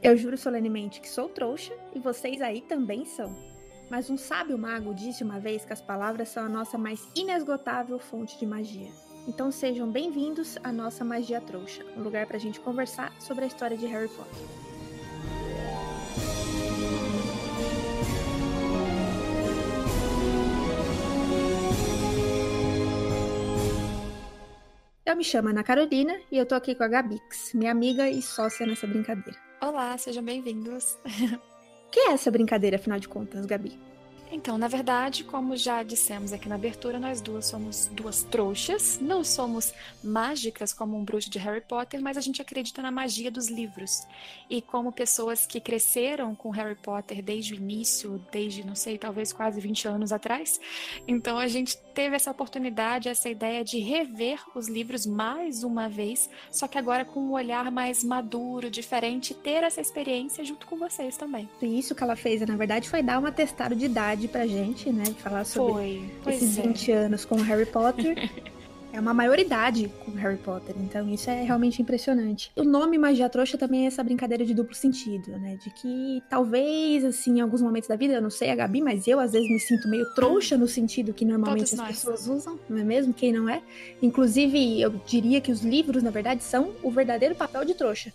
Eu juro solenemente que sou trouxa e vocês aí também são. Mas um sábio mago disse uma vez que as palavras são a nossa mais inesgotável fonte de magia. Então sejam bem-vindos à nossa Magia Trouxa, um lugar para a gente conversar sobre a história de Harry Potter. Eu me chamo Ana Carolina e eu tô aqui com a Gabix, minha amiga e sócia nessa brincadeira. Olá, sejam bem-vindos. O que é essa brincadeira, afinal de contas, Gabi? Então, na verdade, como já dissemos aqui na abertura, nós duas somos duas trouxas. Não somos mágicas como um bruxo de Harry Potter, mas a gente acredita na magia dos livros. E como pessoas que cresceram com Harry Potter desde o início, desde, não sei, talvez quase 20 anos atrás, então a gente teve essa oportunidade, essa ideia de rever os livros mais uma vez, só que agora com um olhar mais maduro, diferente, ter essa experiência junto com vocês também. Isso que ela fez, na verdade, foi dar um atestado de idade novidade pra gente, né? Falar sobre Foi. esses é. 20 anos com Harry Potter. é uma maioridade com Harry Potter, então isso é realmente impressionante. O nome Magia Trouxa também é essa brincadeira de duplo sentido, né? De que talvez, assim, em alguns momentos da vida, eu não sei a Gabi, mas eu às vezes me sinto meio trouxa no sentido que normalmente Todos as nós. pessoas usam, não é mesmo? Quem não é? Inclusive, eu diria que os livros, na verdade, são o verdadeiro papel de trouxa.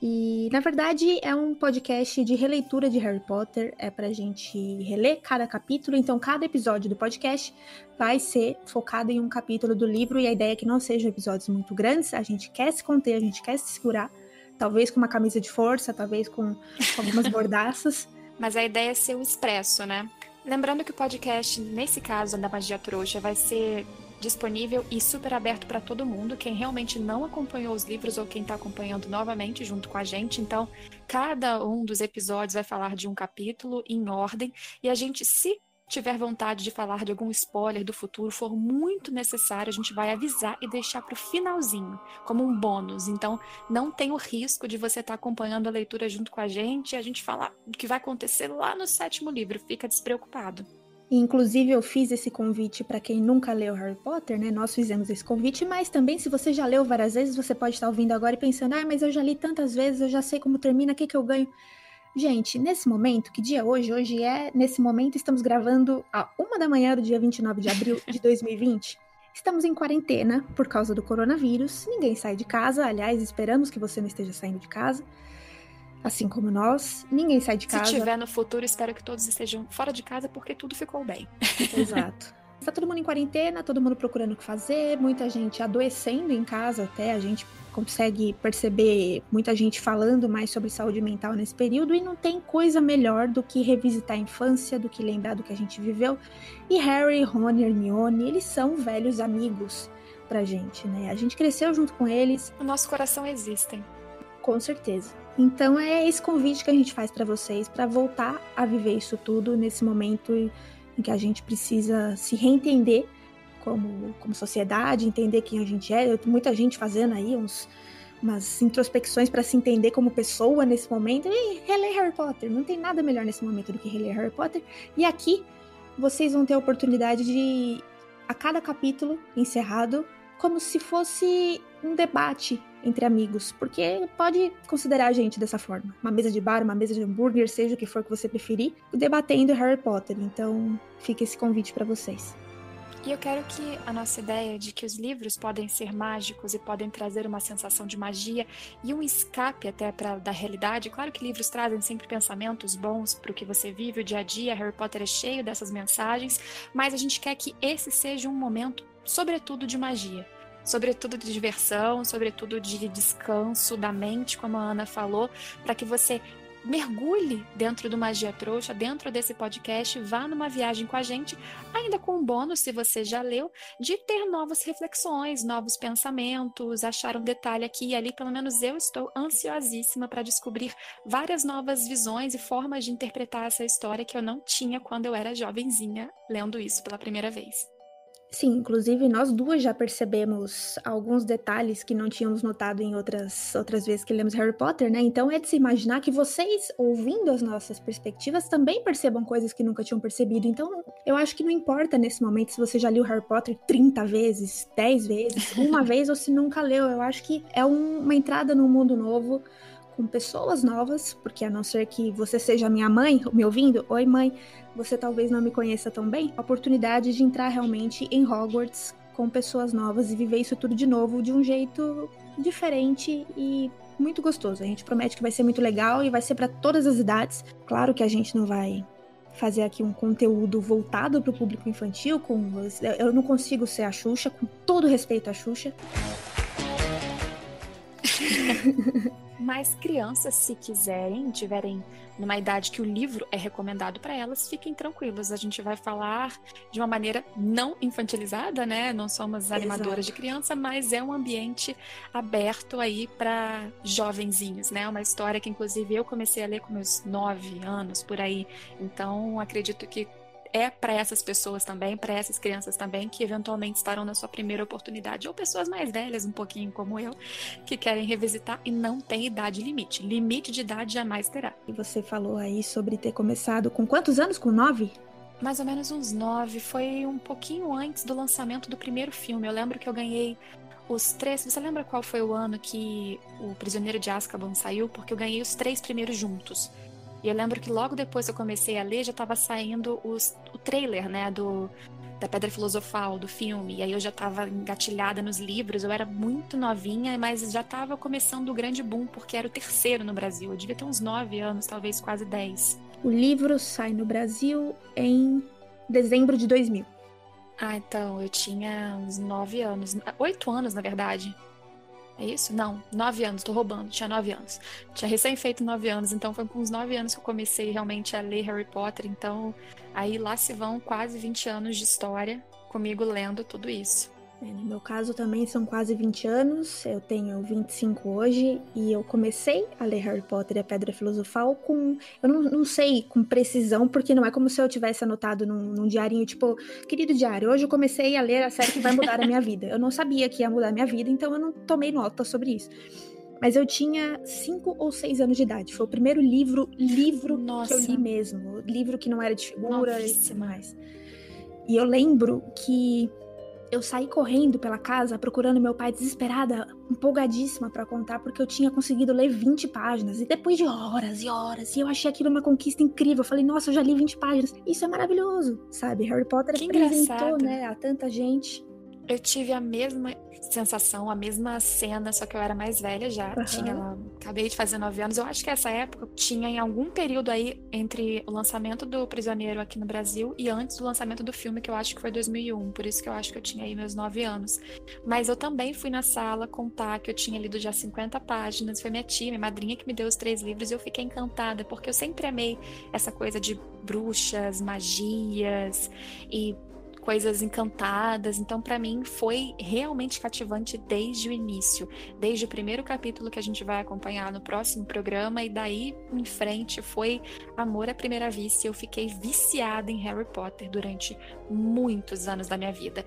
E, na verdade, é um podcast de releitura de Harry Potter. É pra gente reler cada capítulo. Então, cada episódio do podcast vai ser focado em um capítulo do livro. E a ideia é que não sejam episódios muito grandes. A gente quer se conter, a gente quer se segurar. Talvez com uma camisa de força, talvez com, algumas bordaças. Mas a ideia é ser o expresso, né? Lembrando que o podcast, nesse caso da Magia Trouxa, vai ser disponível e super aberto para todo mundo, quem realmente não acompanhou os livros ou quem está acompanhando novamente junto com a gente. Então, cada um dos episódios vai falar de um capítulo em ordem e a gente, se tiver vontade de falar de algum spoiler do futuro, for muito necessário, a gente vai avisar e deixar para o finalzinho, como um bônus. Então, não tem o risco de você estar acompanhando a leitura junto com a gente e a gente falar o que vai acontecer lá no sétimo livro. Fica despreocupado. Inclusive, eu fiz esse convite para quem nunca leu Harry Potter, né? Nós fizemos esse convite, mas também, se você já leu várias vezes, você pode estar ouvindo agora e pensando: ah, mas eu já li tantas vezes, eu já sei como termina, o que, que eu ganho? Gente, nesse momento, que dia é hoje? Hoje é, nesse momento, estamos gravando a uma da manhã do dia 29 de abril de 2020. Estamos em quarentena por causa do coronavírus. Ninguém sai de casa. Aliás, esperamos que você não esteja saindo de casa. Assim como nós. Ninguém sai de casa. Se tiver no futuro, espero que todos estejam fora de casa porque tudo ficou bem. Exato. Está todo mundo em quarentena, todo mundo procurando o que fazer, muita gente adoecendo em casa até, a gente consegue perceber muita gente falando mais sobre saúde mental nesse período e não tem coisa melhor do que revisitar a infância, do que lembrar do que a gente viveu. E Harry, Ron e Hermione, eles são velhos amigos pra gente, né? A gente cresceu junto com eles, No nosso coração existem. com certeza. Então é esse convite que a gente faz pra vocês para voltar a viver isso tudo nesse momento em que a gente precisa se reentender como, como sociedade, entender quem a gente é. Eu- Muita gente fazendo aí uns, umas introspecções para se entender como pessoa nesse momento e reler Harry Potter. Não tem nada melhor nesse momento do que reler Harry Potter. E aqui vocês vão ter a oportunidade de, a cada capítulo encerrado, como se fosse um debate entre amigos, porque pode considerar a gente dessa forma. Uma mesa de bar, uma mesa de hambúrguer, seja o que for que você preferir, debatendo Harry Potter. Então, fica esse convite para vocês. E eu quero que a nossa ideia de que os livros podem ser mágicos e podem trazer uma sensação de magia e um escape até para da realidade. Claro que livros trazem sempre pensamentos bons para o que você vive o dia a dia. Harry Potter é cheio dessas mensagens, mas a gente quer que esse seja um momento, sobretudo de magia. Sobretudo de diversão, sobretudo de descanso da mente, como a Ana falou, para que você mergulhe dentro do Magia Trouxa, dentro desse podcast, vá numa viagem com a gente, ainda com um bônus, se você já leu, de ter novas reflexões, novos pensamentos, achar um detalhe aqui e ali. Pelo menos eu estou ansiosíssima para descobrir várias novas visões e formas de interpretar essa história que eu não tinha quando eu era jovenzinha lendo isso pela primeira vez. Sim, inclusive nós duas já percebemos alguns detalhes que não tínhamos notado em outras, outras vezes que lemos Harry Potter, né? Então é de se imaginar que vocês, ouvindo as nossas perspectivas, também percebam coisas que nunca tinham percebido. Então eu acho que não importa nesse momento se você já leu Harry Potter 30 vezes, 10 vezes, uma vez ou se nunca leu. Eu acho que é um- uma entrada num mundo novo com pessoas novas, porque a não ser que você seja minha mãe, me ouvindo, oi mãe, você talvez não me conheça tão bem, a oportunidade de entrar realmente em Hogwarts com pessoas novas e viver isso tudo de novo de um jeito diferente e muito gostoso. A gente promete que vai ser muito legal e vai ser para todas as idades. Claro que a gente não vai fazer aqui um conteúdo voltado para o público infantil, com eu não consigo ser a Xuxa, com todo respeito à Xuxa. Mas crianças, se quiserem, tiverem numa idade que o livro é recomendado para elas, fiquem tranquilos. A gente vai falar de uma maneira não infantilizada, né? Não somos animadoras Exato. de criança, mas é um ambiente aberto aí para jovenzinhos, né? Uma história que, inclusive, eu comecei a ler com meus nove anos por aí. Então, acredito que é para essas pessoas também, para essas crianças também, que eventualmente estarão na sua primeira oportunidade, ou pessoas mais velhas, um pouquinho como eu, que querem revisitar e não tem idade limite. Limite de idade jamais terá. E você falou aí sobre ter começado com quantos anos? Com nove? Mais ou menos uns nove. Foi um pouquinho antes do lançamento do primeiro filme. Eu lembro que eu ganhei os três. Você lembra qual foi o ano que o Prisioneiro de Azkaban saiu? Porque eu ganhei os três primeiros juntos. E eu lembro que logo depois que eu comecei a ler, já estava saindo os, o trailer, né, do, da Pedra Filosofal, do filme. E aí eu já estava engatilhada nos livros, eu era muito novinha, mas já estava começando o grande boom, porque era o terceiro no Brasil. Eu devia ter uns nove anos, talvez quase dez. O livro sai no Brasil em dezembro de 2000. Ah, então, eu tinha uns nove anos, oito anos, na verdade. É isso? Não, nove anos, tô roubando, tinha nove anos. Tinha recém feito nove anos, então foi com uns nove anos que eu comecei realmente a ler Harry Potter. Então, aí lá se vão quase 20 anos de história comigo lendo tudo isso. É, no meu caso também são quase 20 anos, eu tenho 25 hoje e eu comecei a ler Harry Potter e a Pedra Filosofal com. Eu não, não sei com precisão, porque não é como se eu tivesse anotado num, num diarinho, tipo, querido diário, hoje eu comecei a ler a série que vai mudar a minha vida. Eu não sabia que ia mudar a minha vida, então eu não tomei nota sobre isso. Mas eu tinha cinco ou seis anos de idade. Foi o primeiro livro, livro Nossa. que eu li mesmo. Livro que não era de figura e mais. E eu lembro que eu saí correndo pela casa procurando meu pai desesperada, empolgadíssima para contar, porque eu tinha conseguido ler 20 páginas. E depois de horas e horas, e eu achei aquilo uma conquista incrível. Eu falei, nossa, eu já li 20 páginas. Isso é maravilhoso, sabe? Harry Potter que apresentou, engraçado. né, a tanta gente. Eu tive a mesma sensação, a mesma cena, só que eu era mais velha já. Uhum. Tinha, acabei de fazer nove anos. Eu acho que essa época tinha em algum período aí entre o lançamento do Prisioneiro aqui no Brasil e antes do lançamento do filme, que eu acho que foi 2001. Por isso que eu acho que eu tinha aí meus nove anos. Mas eu também fui na sala contar que eu tinha lido já 50 páginas. Foi minha tia, minha madrinha que me deu os três livros e eu fiquei encantada, porque eu sempre amei essa coisa de bruxas, magias e coisas encantadas. Então, para mim, foi realmente cativante desde o início, desde o primeiro capítulo que a gente vai acompanhar no próximo programa, e daí em frente foi amor à primeira vista. Eu fiquei viciada em Harry Potter durante muitos anos da minha vida.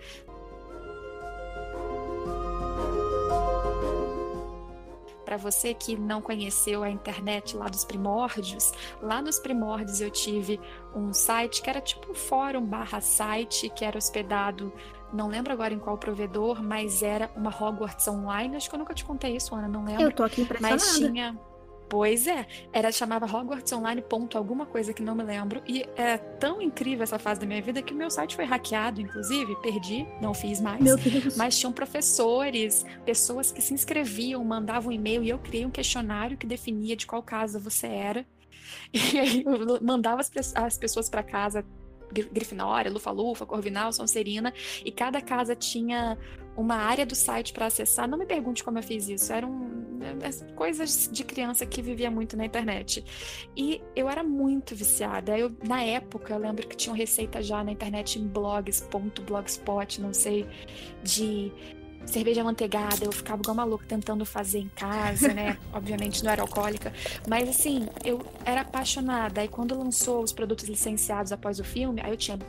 Para você que não conheceu a internet lá dos primórdios, lá nos primórdios eu tive um site que era tipo um fórum barra site que era hospedado não lembro agora em qual provedor, mas era uma Hogwarts Online. Acho que eu nunca te contei isso, Ana, não lembro. Eu tô aqui impressionada. Mas tinha, Pois é, era chamava Hogwarts Online ponto alguma coisa que não me lembro e é tão incrível essa fase da minha vida que o meu site foi hackeado, inclusive, perdi, não fiz mais. Mas tinham professores, pessoas que se inscreviam, mandavam um e-mail e eu criei um questionário que definia de qual casa você era. E aí eu mandava as, as pessoas para casa Grifinória, Lufa-Lufa, Corvinal, Sonserina, e cada casa tinha uma área do site para acessar. Não me pergunte como eu fiz isso, eram é, é, coisas de criança que vivia muito na internet. E eu era muito viciada. Eu, na época, eu lembro que tinha receita já na internet em blogs.blogspot, não sei, de cerveja manteigada, eu ficava igual maluca tentando fazer em casa, né? Obviamente não era alcoólica, mas assim, eu era apaixonada. Aí quando lançou os produtos licenciados após o filme, aí eu tinha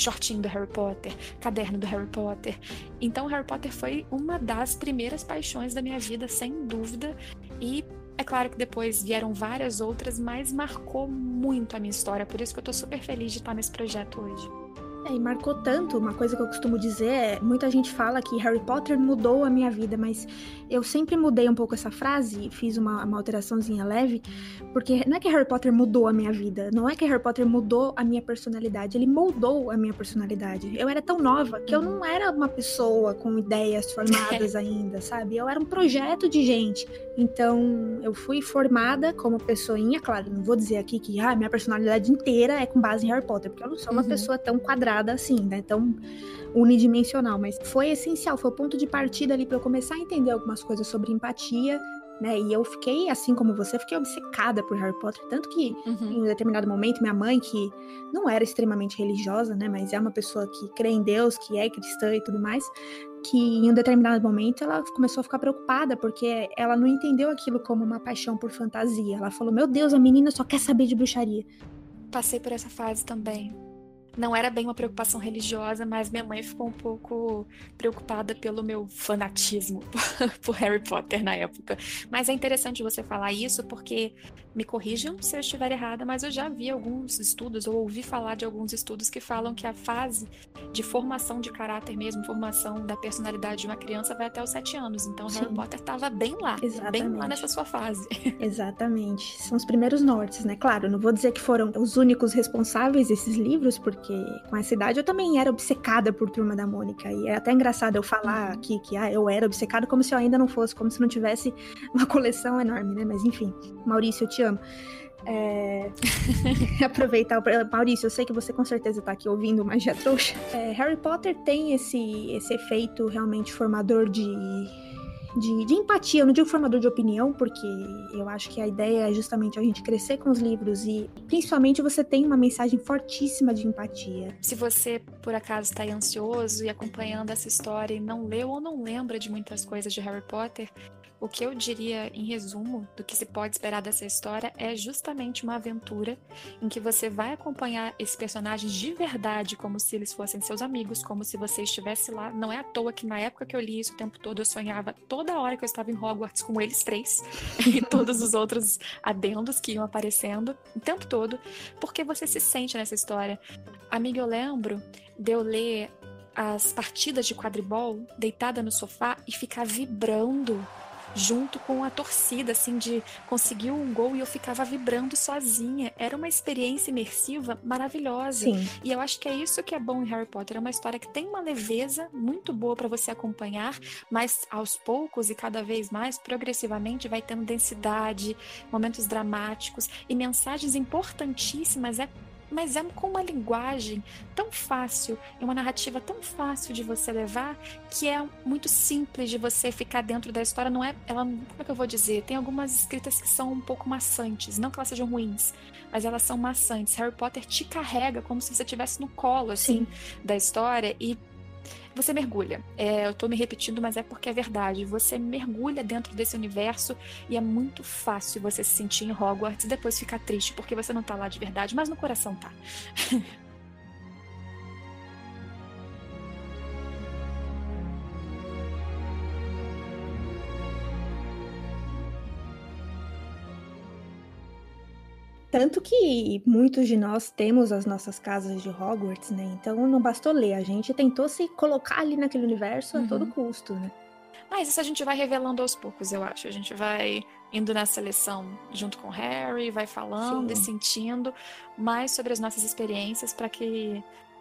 shortinho do Harry Potter, caderno do Harry Potter. Então, Harry Potter foi uma das primeiras paixões da minha vida, sem dúvida. E é claro que depois vieram várias outras, mas marcou muito a minha história. Por isso que eu tô super feliz de estar nesse projeto hoje. É, e marcou tanto, uma coisa que eu costumo dizer é, muita gente fala que Harry Potter mudou a minha vida, mas eu sempre mudei um pouco essa frase, fiz uma, uma alteraçãozinha leve, porque não é que Harry Potter mudou a minha vida, não é que Harry Potter mudou a minha personalidade, ele moldou a minha personalidade. Eu era tão nova que eu não era uma pessoa com ideias formadas ainda, sabe? Eu era um projeto de gente. Então, eu fui formada como pessoinha, claro, não vou dizer aqui que ah, minha personalidade inteira é com base em Harry Potter, porque eu não sou uma uhum. pessoa tão quadrada assim, né? Tão unidimensional, mas foi essencial, foi o ponto de partida ali para eu começar a entender algumas coisas sobre empatia, né? E eu fiquei, assim como você, fiquei obcecada por Harry Potter. Tanto que, uhum. em um determinado momento, minha mãe, que não era extremamente religiosa, né? Mas é uma pessoa que crê em Deus, que é cristã e tudo mais, que em um determinado momento ela começou a ficar preocupada, porque ela não entendeu aquilo como uma paixão por fantasia. Ela falou: Meu Deus, a menina só quer saber de bruxaria. Passei por essa fase também não era bem uma preocupação religiosa, mas minha mãe ficou um pouco preocupada pelo meu fanatismo por Harry Potter na época. Mas é interessante você falar isso porque me corrijam se eu estiver errada, mas eu já vi alguns estudos ou ouvi falar de alguns estudos que falam que a fase de formação de caráter mesmo, formação da personalidade de uma criança vai até os sete anos. Então Sim. Harry Potter estava bem lá, Exatamente. bem lá nessa sua fase. Exatamente. São os primeiros nortes, né? Claro, não vou dizer que foram os únicos responsáveis desses livros, porque porque com essa idade eu também era obcecada por Turma da Mônica. E é até engraçado eu falar uhum. aqui que ah, eu era obcecada como se eu ainda não fosse, como se não tivesse uma coleção enorme, né? Mas enfim, Maurício, eu te amo. É... aproveitar Maurício, eu sei que você com certeza tá aqui ouvindo Magia Trouxa. É, Harry Potter tem esse, esse efeito realmente formador de de, de, empatia, eu não digo formador de opinião, porque eu acho que a ideia é justamente a gente crescer com os livros e principalmente você tem uma mensagem fortíssima de empatia. Se você, por acaso, está ansioso e acompanhando essa história e não leu ou não lembra de muitas coisas de Harry Potter, o que eu diria em resumo do que se pode esperar dessa história é justamente uma aventura em que você vai acompanhar esses personagens de verdade, como se eles fossem seus amigos, como se você estivesse lá. Não é à toa que na época que eu li isso o tempo todo eu sonhava toda hora que eu estava em Hogwarts com eles três e todos os outros adendos que iam aparecendo o tempo todo, porque você se sente nessa história. Amiga, eu lembro de eu ler as partidas de quadribol deitada no sofá e ficar vibrando junto com a torcida, assim, de conseguir um gol e eu ficava vibrando sozinha. Era uma experiência imersiva maravilhosa. Sim. E eu acho que é isso que é bom em Harry Potter. É uma história que tem uma leveza muito boa para você acompanhar, mas aos poucos e cada vez mais, progressivamente, vai tendo densidade, momentos dramáticos e mensagens importantíssimas. É mas é com uma linguagem tão fácil e uma narrativa tão fácil de você levar que é muito simples de você ficar dentro da história. Não é, ela, como é que eu vou dizer? Tem algumas escritas que são um pouco maçantes, não que elas sejam ruins, mas elas são maçantes. Harry Potter te carrega como se você estivesse no colo assim Sim. da história e você mergulha. É, eu tô me repetindo, mas é porque é verdade. Você mergulha dentro desse universo e é muito fácil você se sentir em Hogwarts e depois ficar triste porque você não tá lá de verdade, mas no coração tá. Tanto que muitos de nós temos as nossas casas de Hogwarts, né? Então não bastou ler, a gente tentou se colocar ali naquele universo uhum. a todo uhum. custo, né? Mas isso a gente vai revelando aos poucos, eu acho. A gente vai indo na seleção junto com o Harry, vai falando Sim. e sentindo mais sobre as nossas experiências para que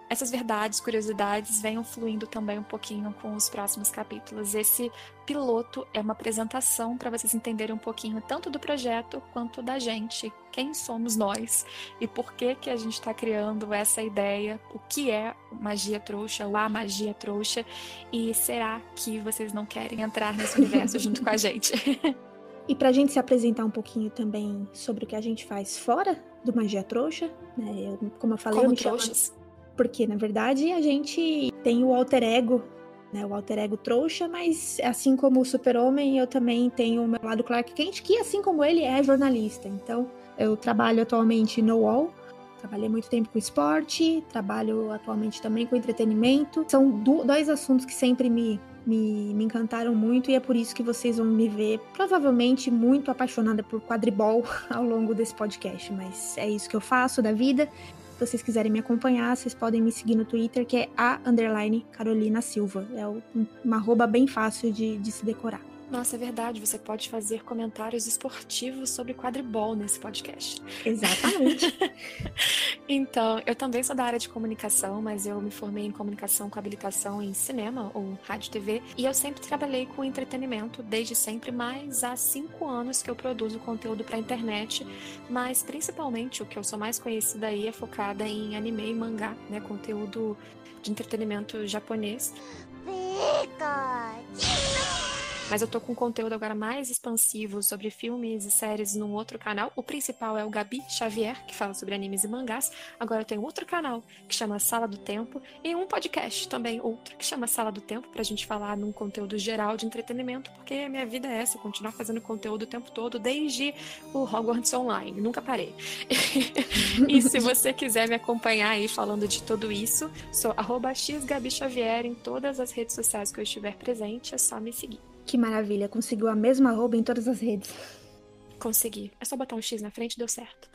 essas verdades, curiosidades venham fluindo também um pouquinho com os próximos capítulos. Esse piloto é uma apresentação para vocês entenderem um pouquinho tanto do projeto quanto da gente, quem somos nós e por que que a gente está criando essa ideia, o que é magia trouxa, ou a magia trouxa e será que vocês não querem entrar nesse universo junto com a gente? E para a gente se apresentar um pouquinho também sobre o que a gente faz fora do Magia Trouxa, né? Eu, como eu falei, como eu me trouxas. Chamo... Porque, na verdade, a gente tem o alter ego, né? O alter ego trouxa, mas assim como o super-homem, eu também tenho o meu lado Clark Kent, que assim como ele é jornalista. Então, eu trabalho atualmente no UOL, Trabalhei muito tempo com esporte, trabalho atualmente também com entretenimento. São do, dois assuntos que sempre me, me, me, encantaram muito e é por isso que vocês vão me ver provavelmente muito apaixonada por quadribol ao longo desse podcast. Mas é isso que eu faço da vida Se vocês quiserem me acompanhar, vocês podem me seguir no Twitter, que é a underline Carolina Silva. É uma arroba bem fácil de, de se decorar. Nossa, é verdade. Você pode fazer comentários esportivos sobre quadribol nesse podcast. Exatamente. então, eu também sou da área de comunicação, mas eu me formei em comunicação com habilitação em cinema ou rádio TV. E eu sempre trabalhei com entretenimento, desde sempre, mas há cinco anos que eu produzo conteúdo para internet. Mas principalmente o que eu sou mais conhecida aí é focada em anime e mangá, né? Conteúdo de entretenimento japonês. Pikachu! Mas eu tô com conteúdo agora mais expansivo sobre filmes e séries num outro canal. O principal é o Gabi Xavier, que fala sobre animes e mangás. Agora eu tenho outro canal que chama Sala do Tempo e um podcast também, outro, que chama Sala do Tempo, pra gente falar num conteúdo geral de entretenimento, porque a minha vida é essa, continuar fazendo conteúdo o tempo todo, desde o Hogwarts Online. Nunca parei. e se você quiser me acompanhar aí falando de tudo isso, sou arroba xgabixavier em todas as redes sociais que eu estiver presente, é só me seguir. Que maravilha, conseguiu a mesma arroba em todas as redes. Consegui. É só botar um X na frente, deu certo.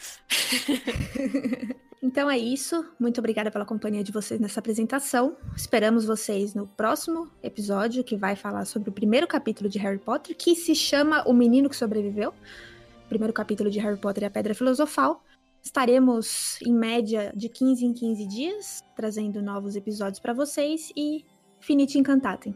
então é isso. Muito obrigada pela companhia de vocês nessa apresentação. Esperamos vocês no próximo episódio, que vai falar sobre o primeiro capítulo de Harry Potter, que se chama O Menino que Sobreviveu. O primeiro capítulo de Harry Potter e a Pedra Filosofal. Estaremos em média de 15 em 15 dias, trazendo novos episódios para vocês e Finite Encantatem.